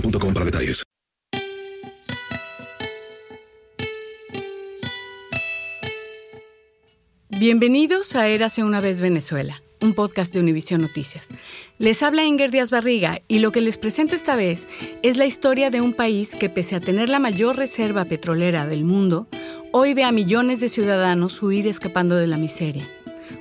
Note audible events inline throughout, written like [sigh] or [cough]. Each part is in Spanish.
boostmobile.com para detalles. Bienvenidos a Érase una vez Venezuela, un podcast de Univisión Noticias. Les habla Inger Díaz Barriga y lo que les presento esta vez es la historia de un país que pese a tener la mayor reserva petrolera del mundo, hoy ve a millones de ciudadanos huir escapando de la miseria.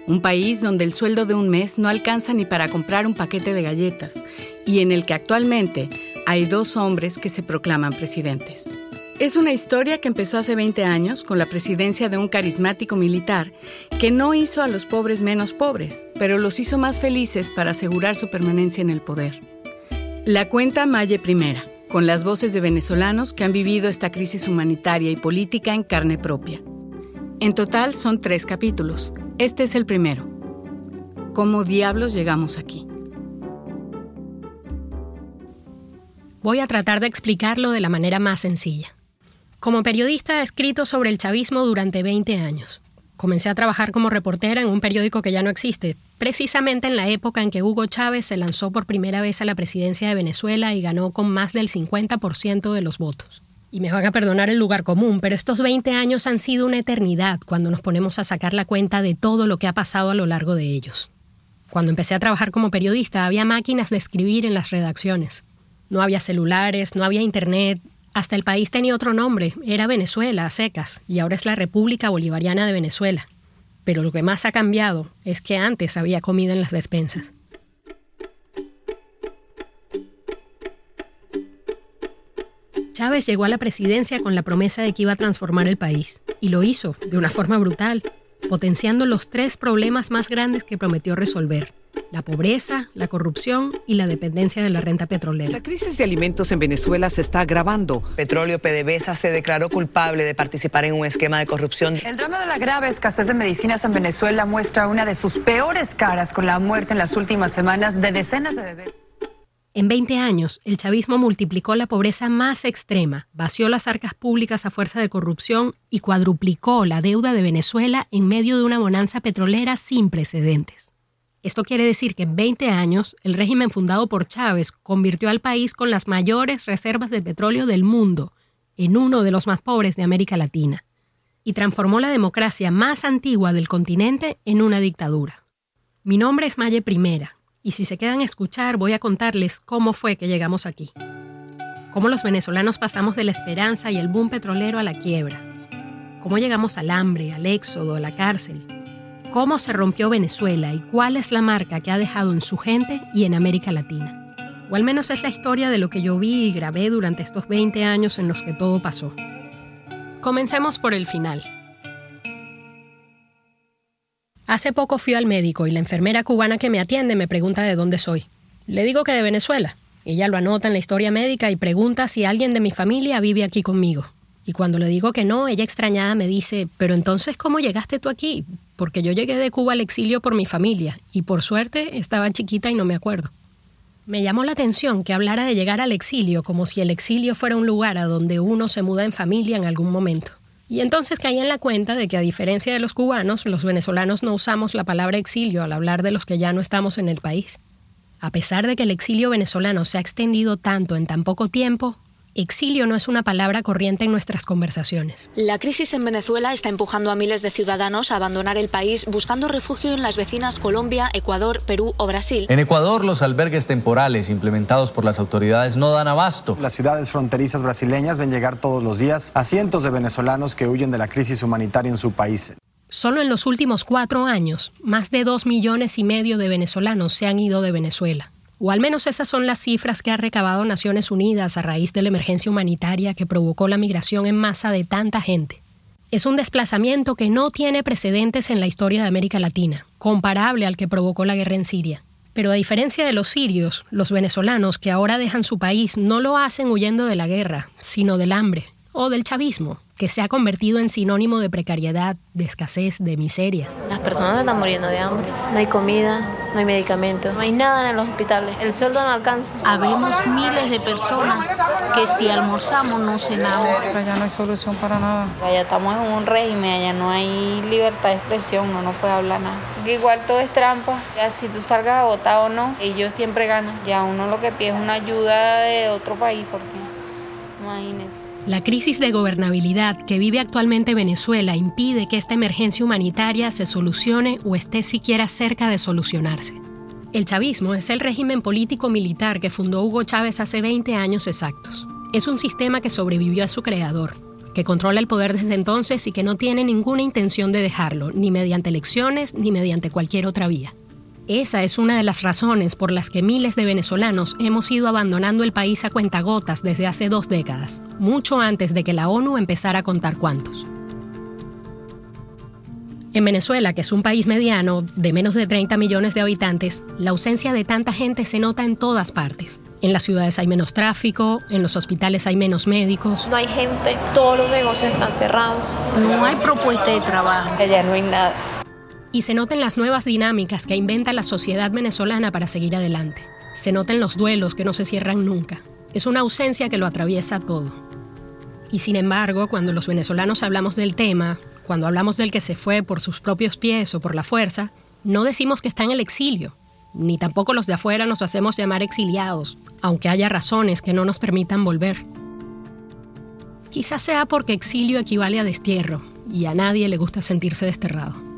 Un país donde el sueldo de un mes no alcanza ni para comprar un paquete de galletas y en el que actualmente hay dos hombres que se proclaman presidentes. Es una historia que empezó hace 20 años con la presidencia de un carismático militar que no hizo a los pobres menos pobres, pero los hizo más felices para asegurar su permanencia en el poder. La cuenta Maye Primera, con las voces de venezolanos que han vivido esta crisis humanitaria y política en carne propia. En total son tres capítulos. Este es el primero. ¿Cómo diablos llegamos aquí? Voy a tratar de explicarlo de la manera más sencilla. Como periodista he escrito sobre el chavismo durante 20 años. Comencé a trabajar como reportera en un periódico que ya no existe, precisamente en la época en que Hugo Chávez se lanzó por primera vez a la presidencia de Venezuela y ganó con más del 50% de los votos. Y me van a perdonar el lugar común, pero estos 20 años han sido una eternidad cuando nos ponemos a sacar la cuenta de todo lo que ha pasado a lo largo de ellos. Cuando empecé a trabajar como periodista había máquinas de escribir en las redacciones. No había celulares, no había internet, hasta el país tenía otro nombre, era Venezuela, a secas, y ahora es la República Bolivariana de Venezuela. Pero lo que más ha cambiado es que antes había comida en las despensas. Chávez llegó a la presidencia con la promesa de que iba a transformar el país, y lo hizo de una forma brutal, potenciando los tres problemas más grandes que prometió resolver, la pobreza, la corrupción y la dependencia de la renta petrolera. La crisis de alimentos en Venezuela se está agravando. Petróleo PDVSA se declaró culpable de participar en un esquema de corrupción. El drama de la grave escasez de medicinas en Venezuela muestra una de sus peores caras con la muerte en las últimas semanas de decenas de bebés. En 20 años, el chavismo multiplicó la pobreza más extrema, vació las arcas públicas a fuerza de corrupción y cuadruplicó la deuda de Venezuela en medio de una bonanza petrolera sin precedentes. Esto quiere decir que en 20 años, el régimen fundado por Chávez convirtió al país con las mayores reservas de petróleo del mundo en uno de los más pobres de América Latina y transformó la democracia más antigua del continente en una dictadura. Mi nombre es Maye Primera y si se quedan a escuchar voy a contarles cómo fue que llegamos aquí. Cómo los venezolanos pasamos de la esperanza y el boom petrolero a la quiebra. Cómo llegamos al hambre, al éxodo, a la cárcel. Cómo se rompió Venezuela y cuál es la marca que ha dejado en su gente y en América Latina. O al menos es la historia de lo que yo vi y grabé durante estos 20 años en los que todo pasó. Comencemos por el final. Hace poco fui al médico y la enfermera cubana que me atiende me pregunta de dónde soy. Le digo que de Venezuela. Ella lo anota en la historia médica y pregunta si alguien de mi familia vive aquí conmigo. Y cuando le digo que no, ella extrañada me dice, pero entonces ¿cómo llegaste tú aquí? Porque yo llegué de Cuba al exilio por mi familia y por suerte estaba chiquita y no me acuerdo. Me llamó la atención que hablara de llegar al exilio como si el exilio fuera un lugar a donde uno se muda en familia en algún momento. Y entonces caí en la cuenta de que a diferencia de los cubanos, los venezolanos no usamos la palabra exilio al hablar de los que ya no estamos en el país. A pesar de que el exilio venezolano se ha extendido tanto en tan poco tiempo, Exilio no es una palabra corriente en nuestras conversaciones. La crisis en Venezuela está empujando a miles de ciudadanos a abandonar el país buscando refugio en las vecinas Colombia, Ecuador, Perú o Brasil. En Ecuador, los albergues temporales implementados por las autoridades no dan abasto. Las ciudades fronterizas brasileñas ven llegar todos los días a cientos de venezolanos que huyen de la crisis humanitaria en su país. Solo en los últimos cuatro años, más de dos millones y medio de venezolanos se han ido de Venezuela. O al menos esas son las cifras que ha recabado Naciones Unidas a raíz de la emergencia humanitaria que provocó la migración en masa de tanta gente. Es un desplazamiento que no tiene precedentes en la historia de América Latina, comparable al que provocó la guerra en Siria. Pero a diferencia de los sirios, los venezolanos que ahora dejan su país no lo hacen huyendo de la guerra, sino del hambre o del chavismo, que se ha convertido en sinónimo de precariedad, de escasez, de miseria. Las personas están muriendo de hambre. No hay comida, no hay medicamentos, no hay nada en los hospitales. El sueldo no alcanza. Habemos miles de personas que si almorzamos no cenamos. Allá no hay solución para nada. Allá estamos en un régimen, allá no hay libertad de expresión, uno no puede hablar nada. Igual todo es trampa. Ya si tú salgas a votar o no, ellos siempre ganan. Ya uno lo que pide es una ayuda de otro país, porque imagínese. La crisis de gobernabilidad que vive actualmente Venezuela impide que esta emergencia humanitaria se solucione o esté siquiera cerca de solucionarse. El chavismo es el régimen político-militar que fundó Hugo Chávez hace 20 años exactos. Es un sistema que sobrevivió a su creador, que controla el poder desde entonces y que no tiene ninguna intención de dejarlo, ni mediante elecciones ni mediante cualquier otra vía. Esa es una de las razones por las que miles de venezolanos hemos ido abandonando el país a cuentagotas desde hace dos décadas, mucho antes de que la ONU empezara a contar cuántos. En Venezuela, que es un país mediano de menos de 30 millones de habitantes, la ausencia de tanta gente se nota en todas partes. En las ciudades hay menos tráfico, en los hospitales hay menos médicos. No hay gente, todos los negocios están cerrados. No hay propuesta de trabajo. Allá no hay nada y se noten las nuevas dinámicas que inventa la sociedad venezolana para seguir adelante. Se noten los duelos que no se cierran nunca. Es una ausencia que lo atraviesa todo. Y sin embargo, cuando los venezolanos hablamos del tema, cuando hablamos del que se fue por sus propios pies o por la fuerza, no decimos que está en el exilio, ni tampoco los de afuera nos hacemos llamar exiliados, aunque haya razones que no nos permitan volver. Quizás sea porque exilio equivale a destierro, y a nadie le gusta sentirse desterrado.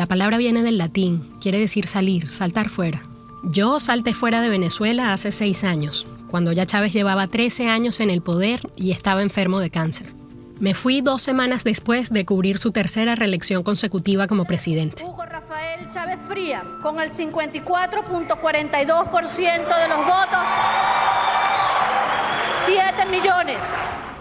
La palabra viene del latín, quiere decir salir, saltar fuera. Yo salté fuera de Venezuela hace seis años, cuando ya Chávez llevaba 13 años en el poder y estaba enfermo de cáncer. Me fui dos semanas después de cubrir su tercera reelección consecutiva como presidente. Hugo Rafael Chávez Fría, con el 54.42% de los votos, 7 millones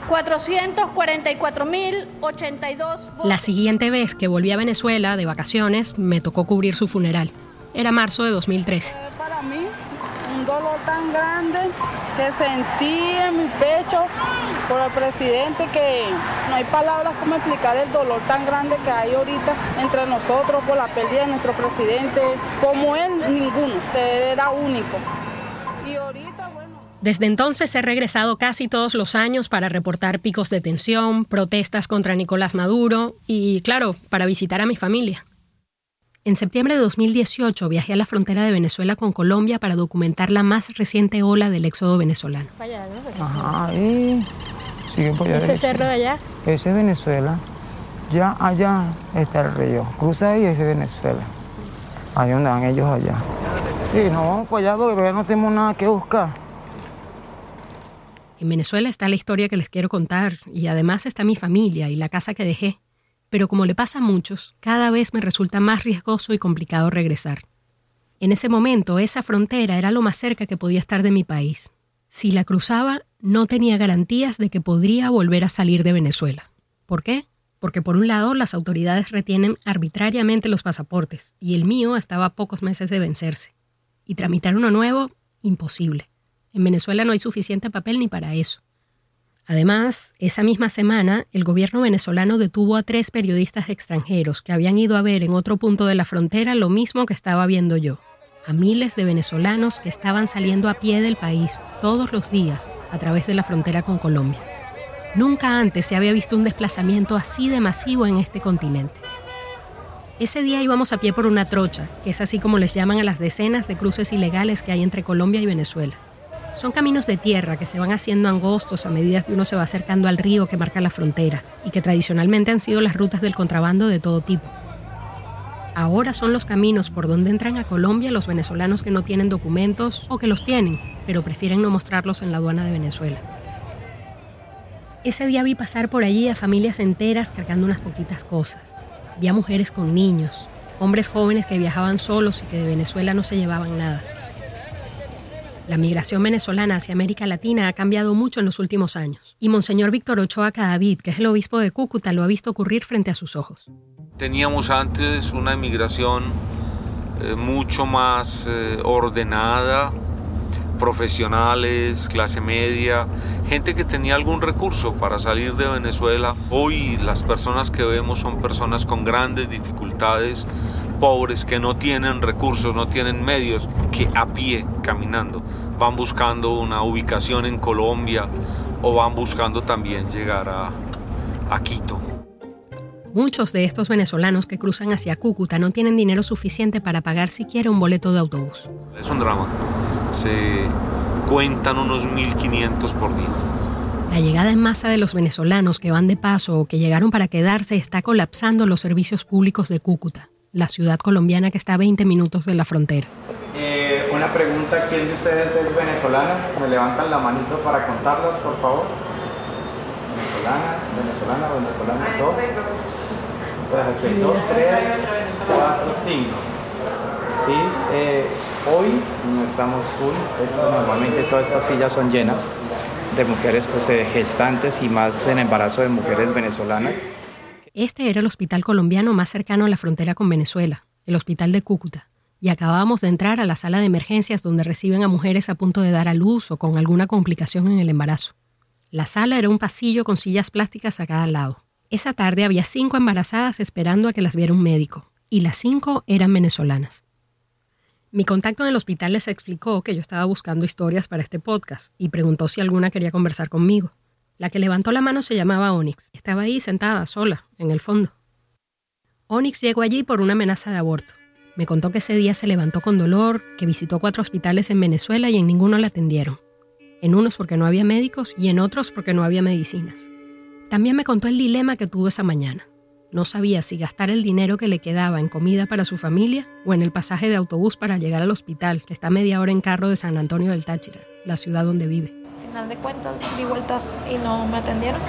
444.082. La siguiente vez que volví a Venezuela de vacaciones, me tocó cubrir su funeral. Era marzo de 2013. Para mí, un dolor tan grande que sentí en mi pecho por el presidente que no hay palabras como explicar el dolor tan grande que hay ahorita entre nosotros por la pérdida de nuestro presidente. Como él, ninguno. Era único. Y ahorita. Desde entonces he regresado casi todos los años para reportar picos de tensión, protestas contra Nicolás Maduro y, claro, para visitar a mi familia. En septiembre de 2018 viajé a la frontera de Venezuela con Colombia para documentar la más reciente ola del éxodo venezolano. Ajá, ahí. Sigue por allá ¿Ese cerro de allá? Ese es Venezuela. Ya allá está el río. Cruza ahí ese es Venezuela. Ahí donde van ellos allá. Sí, no vamos para allá porque ya no tenemos nada que buscar. En Venezuela está la historia que les quiero contar y además está mi familia y la casa que dejé. Pero como le pasa a muchos, cada vez me resulta más riesgoso y complicado regresar. En ese momento, esa frontera era lo más cerca que podía estar de mi país. Si la cruzaba, no tenía garantías de que podría volver a salir de Venezuela. ¿Por qué? Porque por un lado las autoridades retienen arbitrariamente los pasaportes y el mío estaba a pocos meses de vencerse. Y tramitar uno nuevo, imposible. En Venezuela no hay suficiente papel ni para eso. Además, esa misma semana, el gobierno venezolano detuvo a tres periodistas extranjeros que habían ido a ver en otro punto de la frontera lo mismo que estaba viendo yo, a miles de venezolanos que estaban saliendo a pie del país todos los días a través de la frontera con Colombia. Nunca antes se había visto un desplazamiento así de masivo en este continente. Ese día íbamos a pie por una trocha, que es así como les llaman a las decenas de cruces ilegales que hay entre Colombia y Venezuela. Son caminos de tierra que se van haciendo angostos a medida que uno se va acercando al río que marca la frontera y que tradicionalmente han sido las rutas del contrabando de todo tipo. Ahora son los caminos por donde entran a Colombia los venezolanos que no tienen documentos o que los tienen, pero prefieren no mostrarlos en la aduana de Venezuela. Ese día vi pasar por allí a familias enteras cargando unas poquitas cosas. Vi a mujeres con niños, hombres jóvenes que viajaban solos y que de Venezuela no se llevaban nada. La migración venezolana hacia América Latina ha cambiado mucho en los últimos años, y Monseñor Víctor Ochoa Cadavid, que es el obispo de Cúcuta, lo ha visto ocurrir frente a sus ojos. Teníamos antes una inmigración eh, mucho más eh, ordenada, profesionales, clase media, gente que tenía algún recurso para salir de Venezuela. Hoy las personas que vemos son personas con grandes dificultades, pobres que no tienen recursos, no tienen medios, que a pie, caminando, van buscando una ubicación en Colombia o van buscando también llegar a, a Quito. Muchos de estos venezolanos que cruzan hacia Cúcuta no tienen dinero suficiente para pagar siquiera un boleto de autobús. Es un drama. Se cuentan unos 1.500 por día. La llegada en masa de los venezolanos que van de paso o que llegaron para quedarse está colapsando los servicios públicos de Cúcuta, la ciudad colombiana que está a 20 minutos de la frontera. Eh, una pregunta, ¿quién de ustedes es venezolana? ¿Me levantan la manito para contarlas, por favor? Venezolana, venezolana, venezolana, dos. Entonces aquí hay dos, tres, cuatro, cinco. Sí, eh, hoy no estamos full, eso, normalmente todas estas sillas son llenas de mujeres pues, eh, gestantes y más en embarazo de mujeres venezolanas. Este era el hospital colombiano más cercano a la frontera con Venezuela, el hospital de Cúcuta, y acabábamos de entrar a la sala de emergencias donde reciben a mujeres a punto de dar a luz o con alguna complicación en el embarazo. La sala era un pasillo con sillas plásticas a cada lado. Esa tarde había cinco embarazadas esperando a que las viera un médico, y las cinco eran venezolanas. Mi contacto en el hospital les explicó que yo estaba buscando historias para este podcast y preguntó si alguna quería conversar conmigo. La que levantó la mano se llamaba Onyx. Estaba ahí sentada, sola, en el fondo. Onyx llegó allí por una amenaza de aborto. Me contó que ese día se levantó con dolor, que visitó cuatro hospitales en Venezuela y en ninguno la atendieron. En unos porque no había médicos y en otros porque no había medicinas. También me contó el dilema que tuvo esa mañana. No sabía si gastar el dinero que le quedaba en comida para su familia o en el pasaje de autobús para llegar al hospital, que está media hora en carro de San Antonio del Táchira, la ciudad donde vive. Al final de cuentas di vueltas y no me atendieron.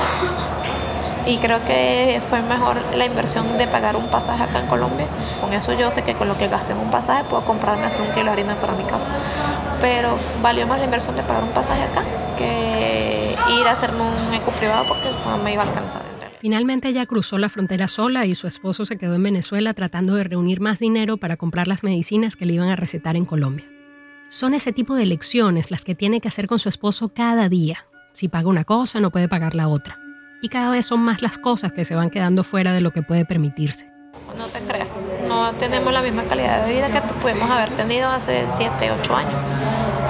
Y creo que fue mejor la inversión de pagar un pasaje acá en Colombia. Con eso yo sé que con lo que gasté en un pasaje puedo comprarme hasta un kilo de harina para mi casa. Pero valió más la inversión de pagar un pasaje acá que ir a hacerme un eco privado porque no me iba a alcanzar. Finalmente ella cruzó la frontera sola y su esposo se quedó en Venezuela tratando de reunir más dinero para comprar las medicinas que le iban a recetar en Colombia. Son ese tipo de lecciones las que tiene que hacer con su esposo cada día. Si paga una cosa, no puede pagar la otra. Y cada vez son más las cosas que se van quedando fuera de lo que puede permitirse. No te creas, no tenemos la misma calidad de vida que pudimos haber tenido hace 7, 8 años.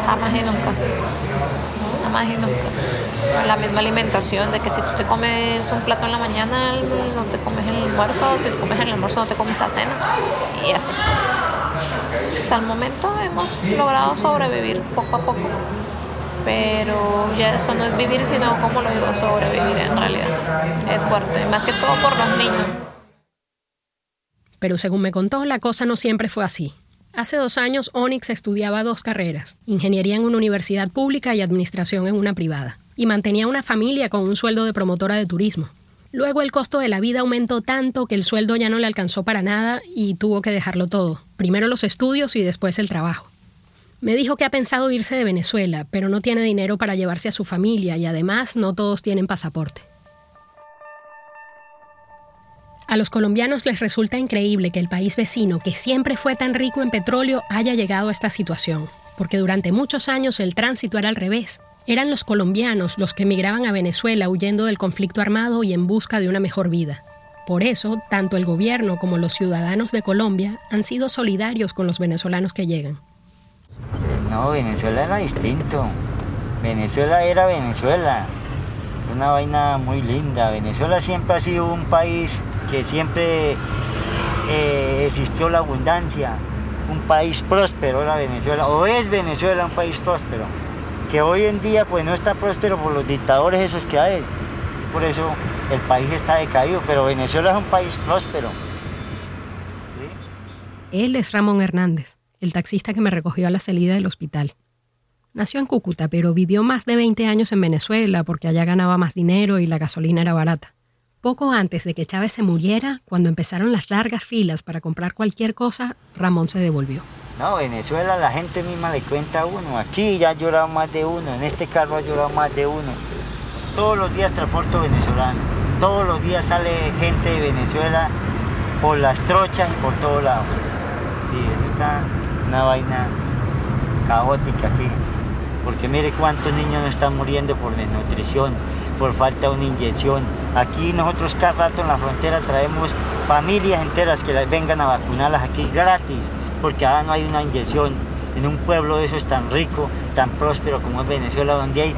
Jamás y nunca. Jamás y nunca. La misma alimentación, de que si tú te comes un plato en la mañana, no te comes el almuerzo, si te comes el almuerzo, no te comes la cena. Y así. Hasta el momento hemos logrado sobrevivir poco a poco. Pero ya eso no es vivir, sino, como lo digo, sobrevivir en realidad. Es fuerte, más que todo por los niños. Pero según me contó, la cosa no siempre fue así. Hace dos años, Onyx estudiaba dos carreras, ingeniería en una universidad pública y administración en una privada, y mantenía una familia con un sueldo de promotora de turismo. Luego el costo de la vida aumentó tanto que el sueldo ya no le alcanzó para nada y tuvo que dejarlo todo, primero los estudios y después el trabajo. Me dijo que ha pensado irse de Venezuela, pero no tiene dinero para llevarse a su familia y además no todos tienen pasaporte. A los colombianos les resulta increíble que el país vecino, que siempre fue tan rico en petróleo, haya llegado a esta situación, porque durante muchos años el tránsito era al revés. Eran los colombianos los que emigraban a Venezuela huyendo del conflicto armado y en busca de una mejor vida. Por eso, tanto el gobierno como los ciudadanos de Colombia han sido solidarios con los venezolanos que llegan. No, Venezuela era distinto. Venezuela era Venezuela. Una vaina muy linda. Venezuela siempre ha sido un país que siempre eh, existió la abundancia, un país próspero era Venezuela, o es Venezuela un país próspero, que hoy en día pues no está próspero por los dictadores esos que hay, por eso el país está decaído, pero Venezuela es un país próspero. Él es Ramón Hernández, el taxista que me recogió a la salida del hospital. Nació en Cúcuta, pero vivió más de 20 años en Venezuela porque allá ganaba más dinero y la gasolina era barata. Poco antes de que Chávez se muriera, cuando empezaron las largas filas para comprar cualquier cosa, Ramón se devolvió. No, Venezuela la gente misma le cuenta a uno. Aquí ya ha llorado más de uno, en este carro ha llorado más de uno. Todos los días transporto venezolano. Todos los días sale gente de Venezuela por las trochas y por todos lados. Sí, eso está una vaina caótica aquí. Porque mire cuántos niños no están muriendo por desnutrición, por falta de una inyección. Aquí nosotros cada rato en la frontera traemos familias enteras que vengan a vacunarlas aquí gratis, porque ahora no hay una inyección en un pueblo de esos tan rico, tan próspero como es Venezuela, donde hay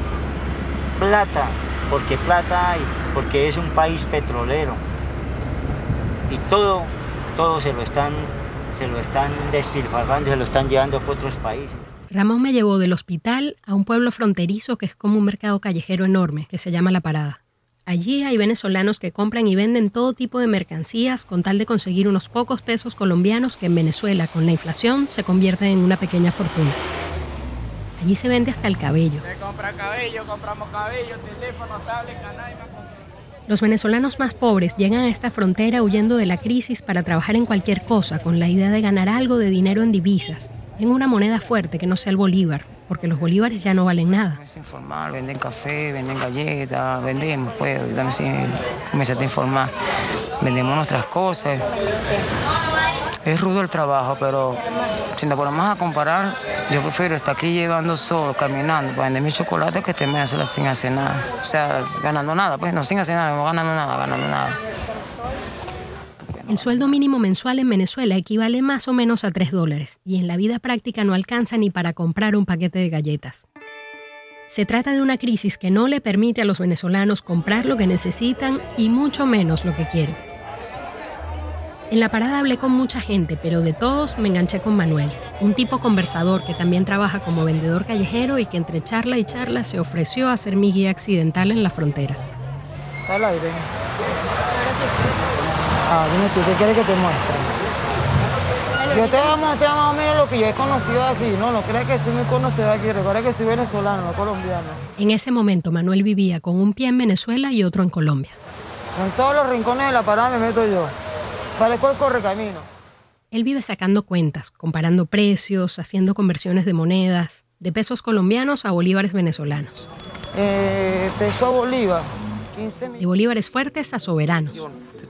plata, porque plata hay, porque es un país petrolero. Y todo, todo se lo están, se lo están despilfarrando, se lo están llevando a otros países. Ramón me llevó del hospital a un pueblo fronterizo que es como un mercado callejero enorme, que se llama La Parada. Allí hay venezolanos que compran y venden todo tipo de mercancías con tal de conseguir unos pocos pesos colombianos que en Venezuela, con la inflación, se convierten en una pequeña fortuna. Allí se vende hasta el cabello. cabello, compramos cabello, teléfono, tablet, Los venezolanos más pobres llegan a esta frontera huyendo de la crisis para trabajar en cualquier cosa con la idea de ganar algo de dinero en divisas, en una moneda fuerte que no sea el bolívar, porque los bolívares ya no valen nada. Es informal, venden café, venden galletas, vendemos, pues, también comencé a informar. Vendemos nuestras cosas. Es rudo el trabajo, pero si nos ponemos a comparar, yo prefiero estar aquí llevando solo, caminando, para vender mis chocolates que te me sin hacer nada. O sea, ganando nada, pues no sin hacer nada, no ganando nada, ganando nada. El sueldo mínimo mensual en Venezuela equivale más o menos a 3 dólares y en la vida práctica no alcanza ni para comprar un paquete de galletas. Se trata de una crisis que no le permite a los venezolanos comprar lo que necesitan y mucho menos lo que quieren. En la parada hablé con mucha gente, pero de todos me enganché con Manuel, un tipo conversador que también trabaja como vendedor callejero y que entre charla y charla se ofreció a ser mi guía accidental en la frontera. Ah, dime tú, ¿qué quieres que te muestre? Yo te voy a mostrar más o menos lo que yo he conocido aquí, ¿no? No crees que soy muy conocido aquí, recuerda que soy venezolano, no colombiano. En ese momento Manuel vivía con un pie en Venezuela y otro en Colombia. En todos los rincones de la parada me meto yo. Parezco el correcamino. Él vive sacando cuentas, comparando precios, haciendo conversiones de monedas, de pesos colombianos a bolívares venezolanos. Eh, peso a bolívar, De bolívares fuertes a soberanos.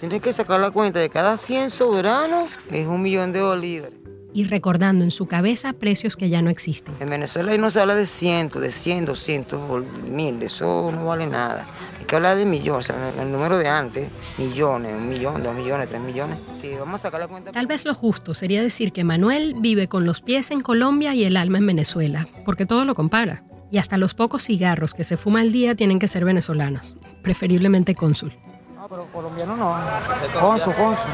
Tienes que sacar la cuenta de cada 100 soberanos es un millón de bolívares. Y recordando en su cabeza precios que ya no existen. En Venezuela ahí no se habla de cientos, de 100, 200, mil, eso no vale nada. Hay que hablar de millones, el número de antes, millones, un millón, dos millones, tres millones. vamos a sacar la cuenta. Tal vez lo justo sería decir que Manuel vive con los pies en Colombia y el alma en Venezuela, porque todo lo compara. Y hasta los pocos cigarros que se fuma al día tienen que ser venezolanos, preferiblemente cónsul pero colombiano no. Consul, consul.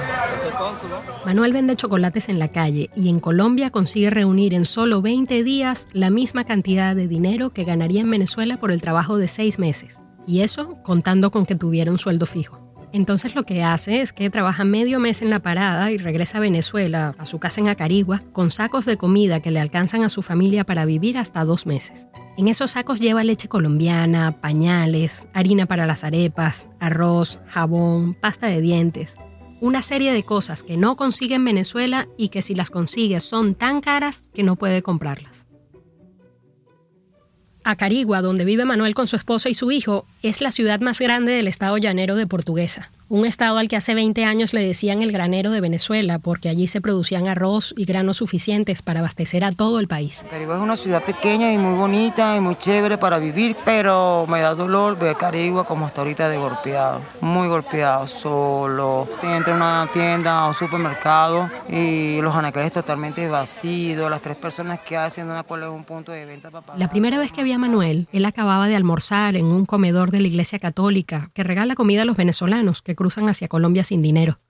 Manuel vende chocolates en la calle y en Colombia consigue reunir en solo 20 días la misma cantidad de dinero que ganaría en Venezuela por el trabajo de seis meses. Y eso contando con que tuviera un sueldo fijo. Entonces lo que hace es que trabaja medio mes en la parada y regresa a Venezuela, a su casa en Acarigua, con sacos de comida que le alcanzan a su familia para vivir hasta dos meses. En esos sacos lleva leche colombiana, pañales, harina para las arepas, arroz, jabón, pasta de dientes. Una serie de cosas que no consigue en Venezuela y que si las consigue son tan caras que no puede comprarlas. Acarigua, donde vive Manuel con su esposa y su hijo, es la ciudad más grande del estado llanero de Portuguesa un estado al que hace 20 años le decían el granero de Venezuela, porque allí se producían arroz y granos suficientes para abastecer a todo el país. Carigua es una ciudad pequeña y muy bonita y muy chévere para vivir, pero me da dolor ver Carigua como hasta ahorita de golpeado, muy golpeado, solo. Entra a una tienda o un supermercado y los anaqueles totalmente vacíos, las tres personas que hacen una cual es un punto de venta para La primera vez que vi a Manuel, él acababa de almorzar en un comedor de la iglesia católica que regala comida a los venezolanos que cruzan hacia Colombia sin dinero.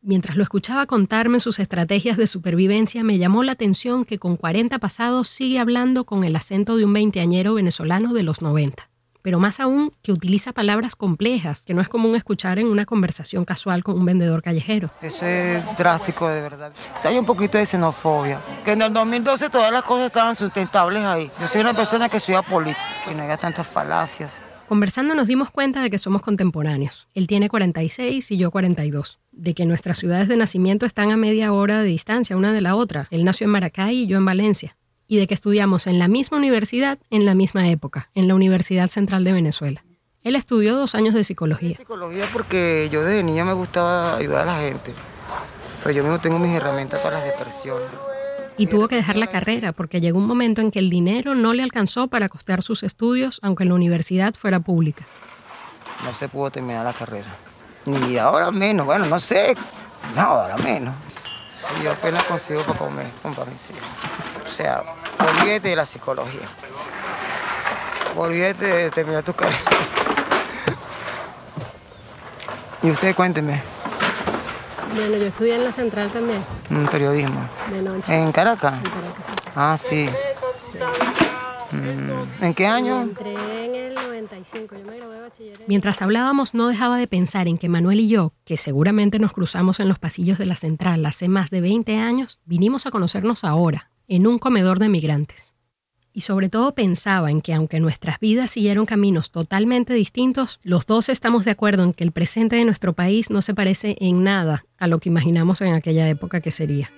Mientras lo escuchaba contarme sus estrategias de supervivencia, me llamó la atención que con 40 pasados sigue hablando con el acento de un veinteañero venezolano de los 90. Pero más aún, que utiliza palabras complejas, que no es común escuchar en una conversación casual con un vendedor callejero. Eso es drástico, de verdad. Si hay un poquito de xenofobia. Que en el 2012 todas las cosas estaban sustentables ahí. Yo soy una persona que soy apolítica, que no haya tantas falacias. Conversando nos dimos cuenta de que somos contemporáneos. Él tiene 46 y yo 42. De que nuestras ciudades de nacimiento están a media hora de distancia una de la otra. Él nació en Maracay y yo en Valencia. Y de que estudiamos en la misma universidad en la misma época, en la Universidad Central de Venezuela. Él estudió dos años de psicología. Psicología porque yo desde niño me gustaba ayudar a la gente. Pero yo mismo tengo mis herramientas para las depresiones y tuvo que dejar la carrera porque llegó un momento en que el dinero no le alcanzó para costear sus estudios, aunque la universidad fuera pública. No se pudo terminar la carrera. Ni ahora menos, bueno, no sé. No, ahora menos. Si yo apenas consigo para comer, para mis hijos. O sea, olvídate de la psicología. Olvídate de terminar tu carrera. [laughs] Y usted cuénteme. Bueno, yo estudié en la central también. En periodismo. De noche. ¿En Caracas? En Caracas, sí. Ah, sí. Mm, ¿En qué año? Entré en el 95, yo me gradué de bachiller. Mientras hablábamos, no dejaba de pensar en que Manuel y yo, que seguramente nos cruzamos en los pasillos de la central hace más de 20 años, vinimos a conocernos ahora, en un comedor de migrantes y sobre todo pensaba en que aunque nuestras vidas siguieron caminos totalmente distintos, los dos estamos de acuerdo en que el presente de nuestro país no se parece en nada a lo que imaginamos en aquella época que sería.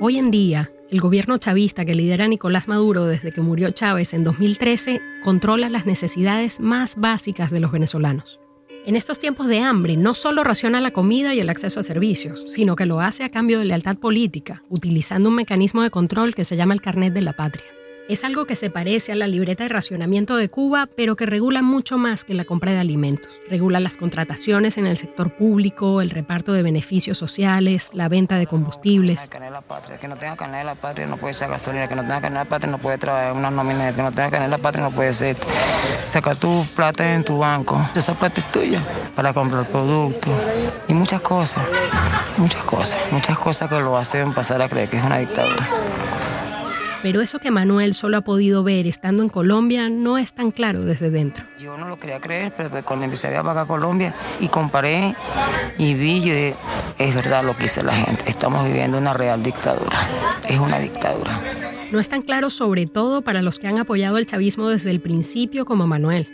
Hoy en día, el gobierno chavista que lidera Nicolás Maduro desde que murió Chávez en 2013 controla las necesidades más básicas de los venezolanos. En estos tiempos de hambre, no solo raciona la comida y el acceso a servicios, sino que lo hace a cambio de lealtad política, utilizando un mecanismo de control que se llama el carnet de la patria. Es algo que se parece a la libreta de racionamiento de Cuba, pero que regula mucho más que la compra de alimentos. Regula las contrataciones en el sector público, el reparto de beneficios sociales, la venta de combustibles. Que no tenga carnet de la patria no puede ser gasolina, que no tenga carnet de la patria no puede traer una nómina, que no tenga carnet de la patria no puede sacar tu plata en tu banco. Esa plata es tuya para comprar productos y muchas cosas, muchas cosas, muchas cosas que lo hacen pasar a creer que es una dictadura. Pero eso que Manuel solo ha podido ver estando en Colombia no es tan claro desde dentro. Yo no lo quería creer, pero pues cuando empecé a viajar a Colombia y comparé y vi, yo dije, es verdad lo que dice la gente, estamos viviendo una real dictadura, es una dictadura. No es tan claro sobre todo para los que han apoyado el chavismo desde el principio como Manuel.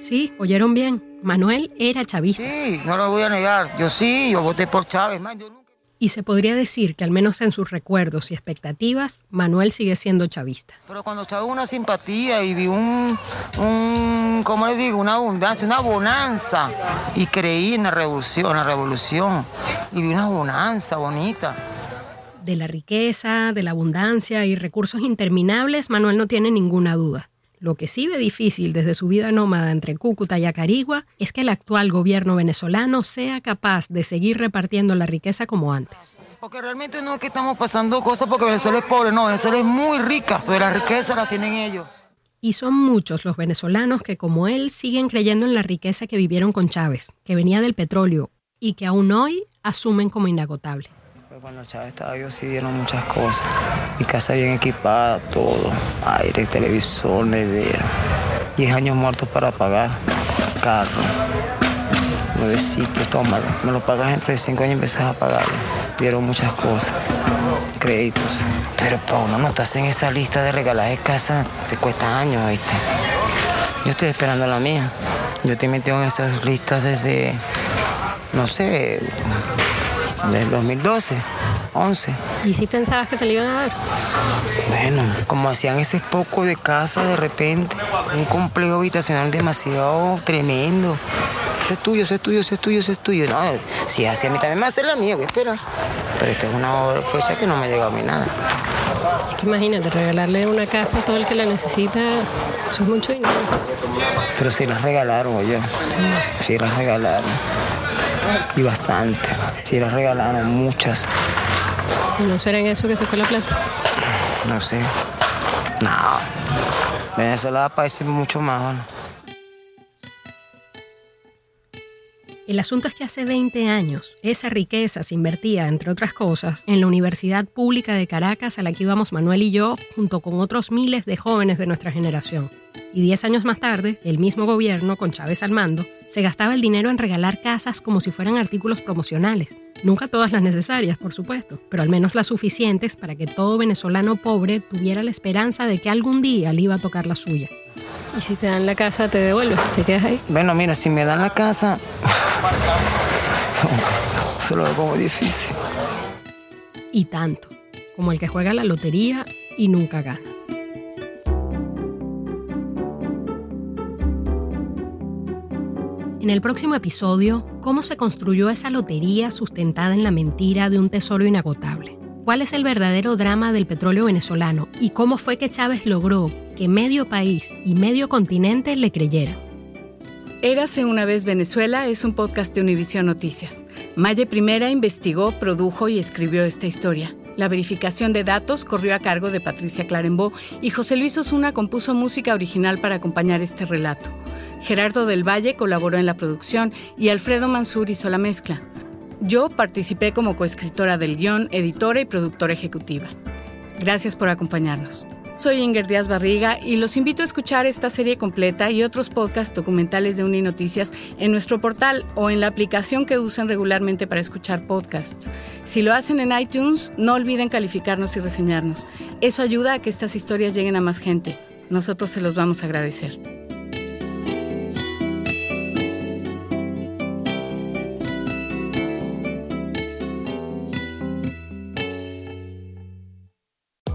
Sí, oyeron bien, Manuel era chavista. Sí, no lo voy a negar, yo sí, yo voté por Chávez, man, yo y se podría decir que al menos en sus recuerdos y expectativas, Manuel sigue siendo chavista. Pero cuando Chávez una simpatía y vi un, un, ¿cómo le digo? Una abundancia, una bonanza. Y creí en la revolución, en la revolución. Y vi una bonanza bonita. De la riqueza, de la abundancia y recursos interminables, Manuel no tiene ninguna duda. Lo que sí ve difícil desde su vida nómada entre Cúcuta y Acarigua es que el actual gobierno venezolano sea capaz de seguir repartiendo la riqueza como antes. Porque realmente no es que estamos pasando cosas porque Venezuela es pobre, no, Venezuela es muy rica, pero la riqueza la tienen ellos. Y son muchos los venezolanos que como él siguen creyendo en la riqueza que vivieron con Chávez, que venía del petróleo y que aún hoy asumen como inagotable. Cuando Chávez estaba vivo sí dieron muchas cosas. Mi casa bien equipada, todo. Aire, televisor, nevera. Diez años muertos para pagar. Carro. nuevecito, tómalo. Me lo pagas entre cinco años y empezás a pagarlo. Dieron muchas cosas, créditos. Pero uno no estás en esa lista de regalar de casa, te cuesta años, ¿viste? Yo estoy esperando la mía. Yo te metido en esas listas desde, no sé, desde el 2012, 11. ¿Y si pensabas que te lo iban a dar? Bueno, como hacían ese poco de casa de repente, un complejo habitacional demasiado tremendo. Eso es tuyo, eso es tuyo, eso es tuyo, eso es tuyo. No, si es así, a mí también me hace la mía, ¿qué espera? Pero esta es una fecha que no me llega a mí nada. Es que imagínate, regalarle una casa a todo el que la necesita, eso es mucho dinero. Pero si las regalaron, oye. Sí. Si las regalaron. Y bastante. Si las regalaron muchas. ¿No será en eso que se fue la plata? No sé. No. Venezuela parece mucho más. ¿no? El asunto es que hace 20 años esa riqueza se invertía, entre otras cosas, en la Universidad Pública de Caracas a la que íbamos Manuel y yo, junto con otros miles de jóvenes de nuestra generación. Y 10 años más tarde, el mismo gobierno, con Chávez al mando, se gastaba el dinero en regalar casas como si fueran artículos promocionales. Nunca todas las necesarias, por supuesto, pero al menos las suficientes para que todo venezolano pobre tuviera la esperanza de que algún día le iba a tocar la suya. Y si te dan la casa, te devuelves, te quedas ahí. Bueno, mira, si me dan la casa, [laughs] se lo como difícil. Y tanto, como el que juega la lotería y nunca gana. En el próximo episodio, ¿cómo se construyó esa lotería sustentada en la mentira de un tesoro inagotable? ¿Cuál es el verdadero drama del petróleo venezolano? ¿Y cómo fue que Chávez logró que medio país y medio continente le creyeran? Érase una vez Venezuela es un podcast de Univision Noticias. Maye Primera investigó, produjo y escribió esta historia. La verificación de datos corrió a cargo de Patricia Clarembo y José Luis Osuna compuso música original para acompañar este relato. Gerardo del Valle colaboró en la producción y Alfredo Mansur hizo la mezcla. Yo participé como coescritora del guion, editora y productora ejecutiva. Gracias por acompañarnos. Soy Inger Díaz Barriga y los invito a escuchar esta serie completa y otros podcasts documentales de Uninoticias en nuestro portal o en la aplicación que usan regularmente para escuchar podcasts. Si lo hacen en iTunes, no olviden calificarnos y reseñarnos. Eso ayuda a que estas historias lleguen a más gente. Nosotros se los vamos a agradecer.